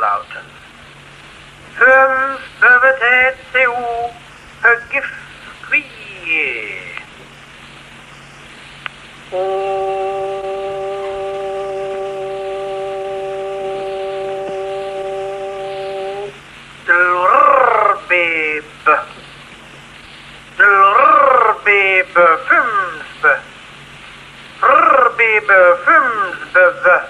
Lauten. Fünf bevetet seu högifrie. Och Rrbe fünf, Rrbe fünf,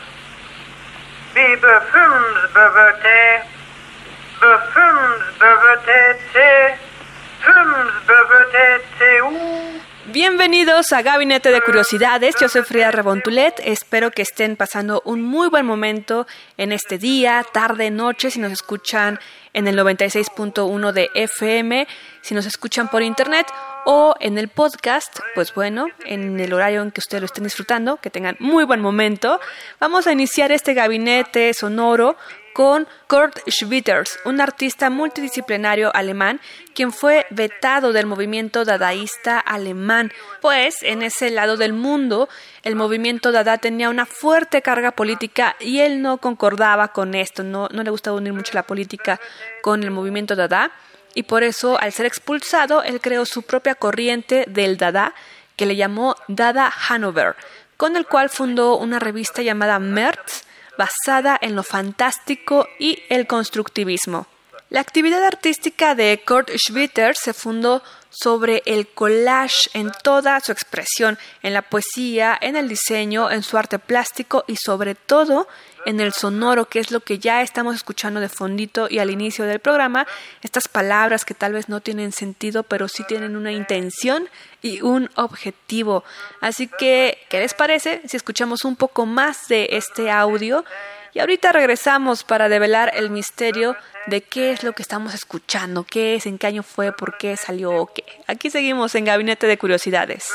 Bienvenidos a Gabinete de Curiosidades, yo soy Frida Rebontulet, espero que estén pasando un muy buen momento en este día, tarde, noche, si nos escuchan en el 96.1 de FM, si nos escuchan por internet o en el podcast, pues bueno, en el horario en que ustedes lo estén disfrutando, que tengan muy buen momento. Vamos a iniciar este gabinete sonoro con Kurt Schwitters, un artista multidisciplinario alemán, quien fue vetado del movimiento dadaísta alemán, pues en ese lado del mundo el movimiento dada tenía una fuerte carga política y él no concordaba con esto, no, no le gustaba unir mucho la política con el movimiento dada y por eso al ser expulsado él creó su propia corriente del dada que le llamó Dada Hanover, con el cual fundó una revista llamada Merz, basada en lo fantástico y el constructivismo. La actividad artística de Kurt Schwitter se fundó sobre el collage en toda su expresión, en la poesía, en el diseño, en su arte plástico y sobre todo en el sonoro, que es lo que ya estamos escuchando de fondito y al inicio del programa, estas palabras que tal vez no tienen sentido, pero sí tienen una intención y un objetivo. Así que, ¿qué les parece si escuchamos un poco más de este audio? Y ahorita regresamos para develar el misterio de qué es lo que estamos escuchando, qué es, en qué año fue, por qué salió o qué. Aquí seguimos en Gabinete de Curiosidades.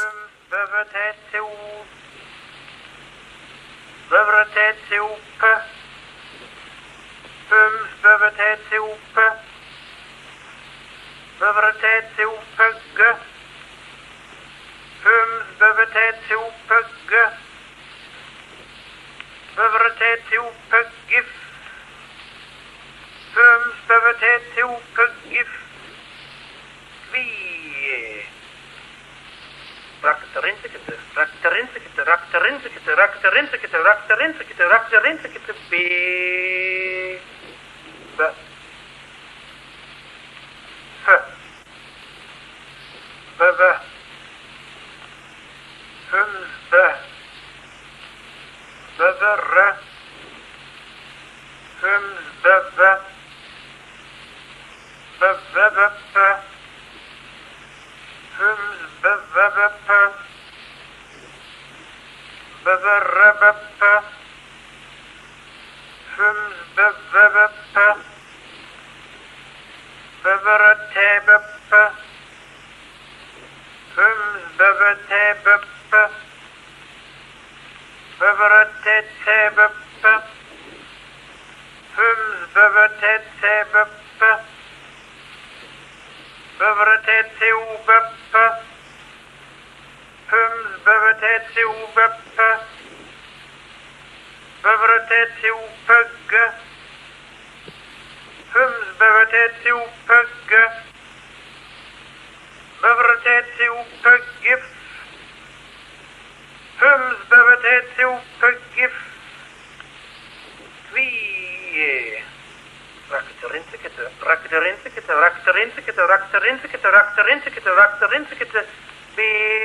سرين سكت راك سرين سكت راك سرين سكت بي ب ف ب ب هم ب ب ب ر هم ب ب ب ب ب هم ب ب ب ب bewerrebepte, fums bewerrebepte, bewerretebepte, fums bewerretebepte, bewerretetebepte, fums bewerretetebepte, bewerretetebepte, Pums bevetet se o veppe, bevetet se o pegge, Pums bevetet se o pegge, bevetet se o peggif, Pums bevetet se o peggif, Kvie. Rakterintsikete, rakterintsikete, rakterintsikete, rakterintsikete, rakterintsikete, rakterintsikete, be...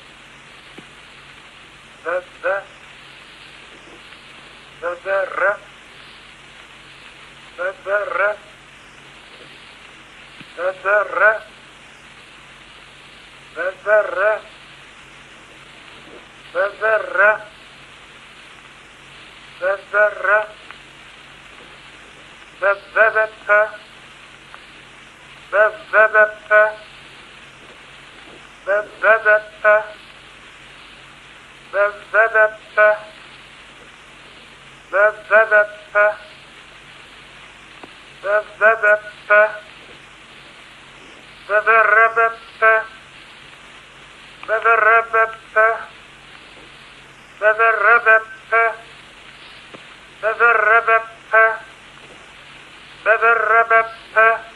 بذبذت بذبذت بذبذت بذبذت بذربت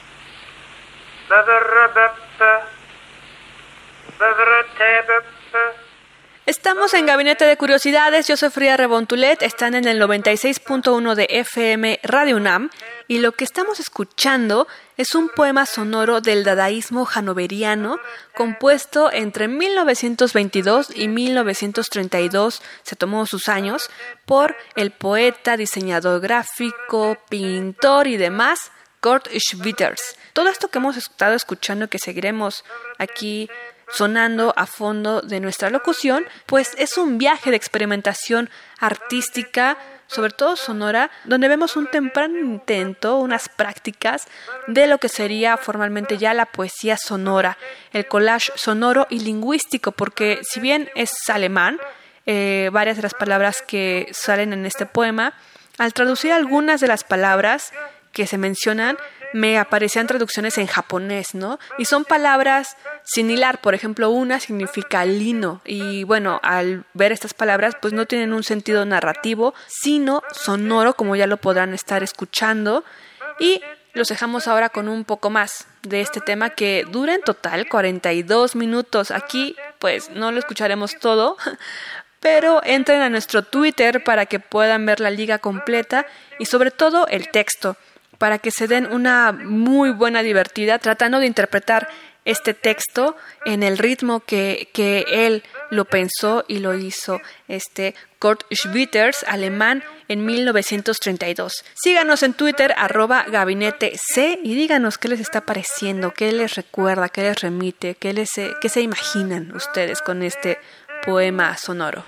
Estamos en Gabinete de Curiosidades, yo soy Frida Rebontulet, están en el 96.1 de FM Radio UNAM. Y lo que estamos escuchando es un poema sonoro del dadaísmo hanoveriano compuesto entre 1922 y 1932, se tomó sus años, por el poeta, diseñador gráfico, pintor y demás Kurt Schwitters. Todo esto que hemos estado escuchando, que seguiremos aquí sonando a fondo de nuestra locución, pues es un viaje de experimentación artística, sobre todo sonora, donde vemos un temprano intento, unas prácticas de lo que sería formalmente ya la poesía sonora, el collage sonoro y lingüístico, porque si bien es alemán, eh, varias de las palabras que salen en este poema, al traducir algunas de las palabras que se mencionan, me aparecían traducciones en japonés, ¿no? Y son palabras sin hilar, por ejemplo, una significa lino y bueno, al ver estas palabras pues no tienen un sentido narrativo, sino sonoro, como ya lo podrán estar escuchando y los dejamos ahora con un poco más de este tema que dura en total 42 minutos. Aquí pues no lo escucharemos todo, pero entren a nuestro Twitter para que puedan ver la liga completa y sobre todo el texto para que se den una muy buena divertida tratando de interpretar este texto en el ritmo que, que él lo pensó y lo hizo este Kurt Schwitters, alemán, en 1932. Síganos en Twitter, arroba gabinete C, y díganos qué les está pareciendo, qué les recuerda, qué les remite, qué, les, qué se imaginan ustedes con este poema sonoro.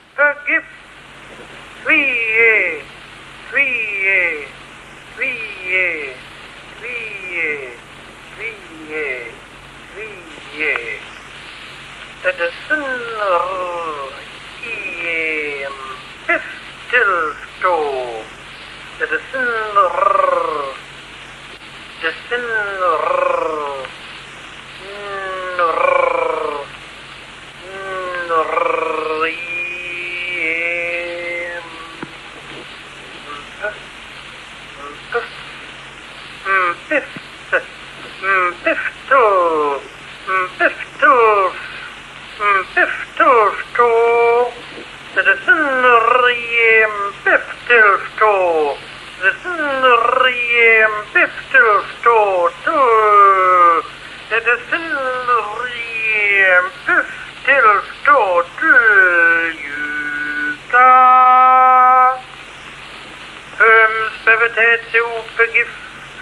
tätopig i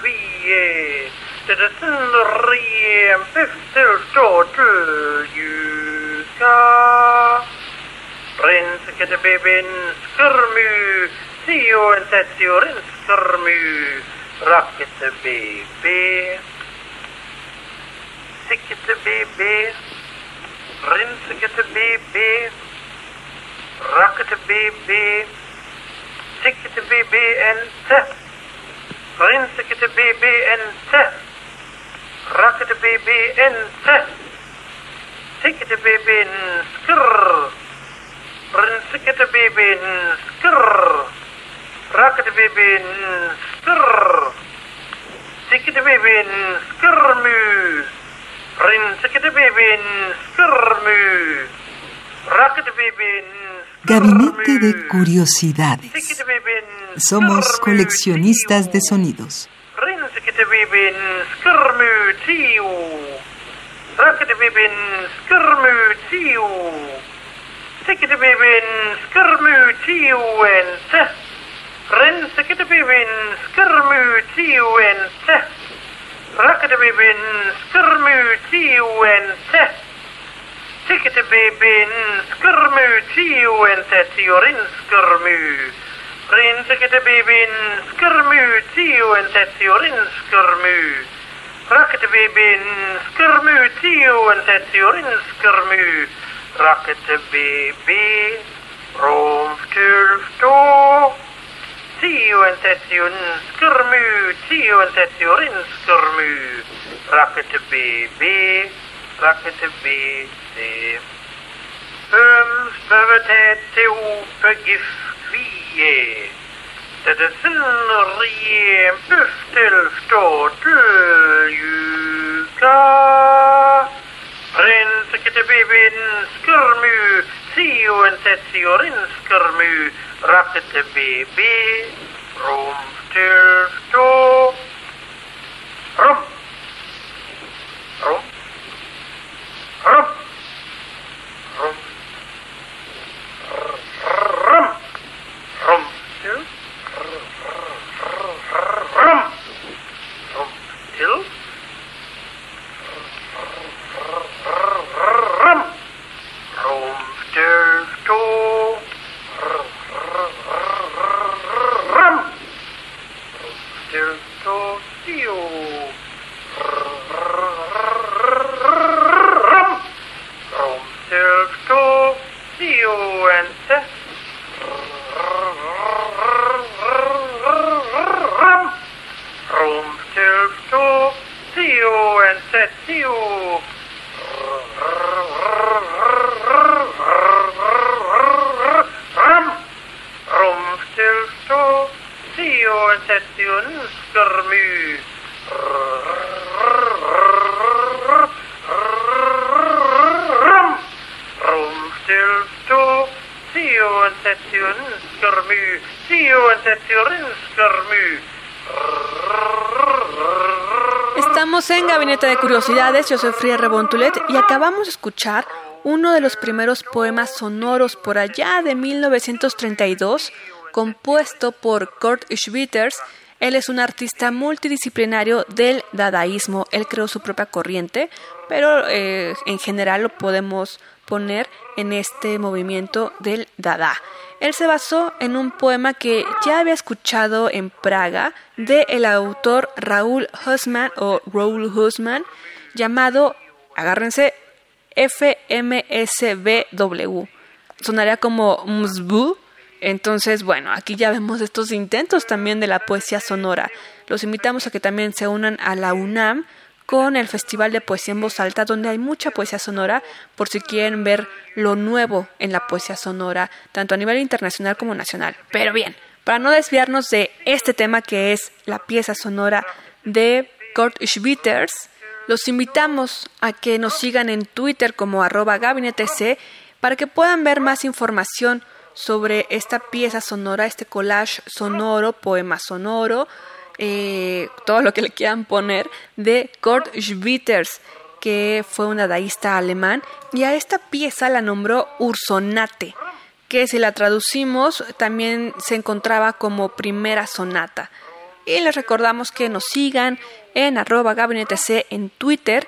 frihet. Det är en rent efter stort ljuska. a det bevinskar mu, sio en tätio renskar mu, racket bebe. Sicket bebe, renska bebe, racket bebe, sicket bebe en tätt. Rinsikite bi bi ente. Rakite bi bi ente. Tikite bi bi nskr. Rinsikite bi bi nskr. Rakite bi bi nskr. Tikite bi bi nskr mu. Rinsikite bi bi nskr mu. Rakite bi bi nskr. Gabinete de Curiosidades. Somos coleccionistas de sonidos. Rinskatebibin skirmu and Tetiurin skirmu. Rinskatebibin skirmu tiu and Tetiurin skirmu. Rakatebibin skirmu tiu and Tetiurin skirmu. Rakatebibin room tulfto. Tiu and Tetiun skirmu tiu and Tetiurin skirmu. Rakatebibin Rakatebibin det. Ømføvetet ope gifkvie. Dette sinnrie buftelftåtøljuka. Rensekete bibin skurmu, sioen tetsiorin skurmu, rappete bibi. Estamos en Gabinete de Curiosidades, yo soy Fría Rebontulet y acabamos de escuchar uno de los primeros poemas sonoros por allá de 1932, compuesto por Kurt Schwitters. Él es un artista multidisciplinario del dadaísmo, él creó su propia corriente, pero eh, en general lo podemos poner en este movimiento del dada. Él se basó en un poema que ya había escuchado en Praga de el autor Raúl Husman o Raúl Husman llamado, agárrense, FMSBW. Sonaría como Mzbu. Entonces, bueno, aquí ya vemos estos intentos también de la poesía sonora. Los invitamos a que también se unan a la UNAM con el Festival de Poesía en Voz Alta, donde hay mucha poesía sonora, por si quieren ver lo nuevo en la poesía sonora, tanto a nivel internacional como nacional. Pero bien, para no desviarnos de este tema que es la pieza sonora de Kurt Schwitters, los invitamos a que nos sigan en Twitter como arroba gabinetec para que puedan ver más información sobre esta pieza sonora, este collage sonoro, poema sonoro, eh, todo lo que le quieran poner, de Kurt Schwitters, que fue un dadaísta alemán, y a esta pieza la nombró Ursonate, que si la traducimos también se encontraba como primera sonata. Y les recordamos que nos sigan en arroba gabinetec en Twitter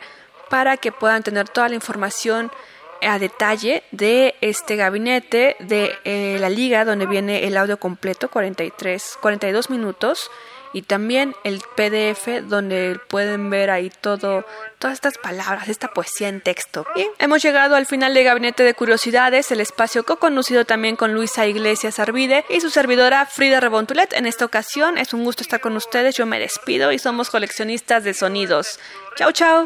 para que puedan tener toda la información a detalle de este gabinete de eh, la liga donde viene el audio completo 43 42 minutos y también el PDF donde pueden ver ahí todo todas estas palabras, esta poesía en texto. Y hemos llegado al final de Gabinete de Curiosidades, el espacio co-conducido también con Luisa Iglesias Arvide y su servidora Frida Rebontulet. En esta ocasión es un gusto estar con ustedes, yo me despido y somos coleccionistas de sonidos. Chao, chao.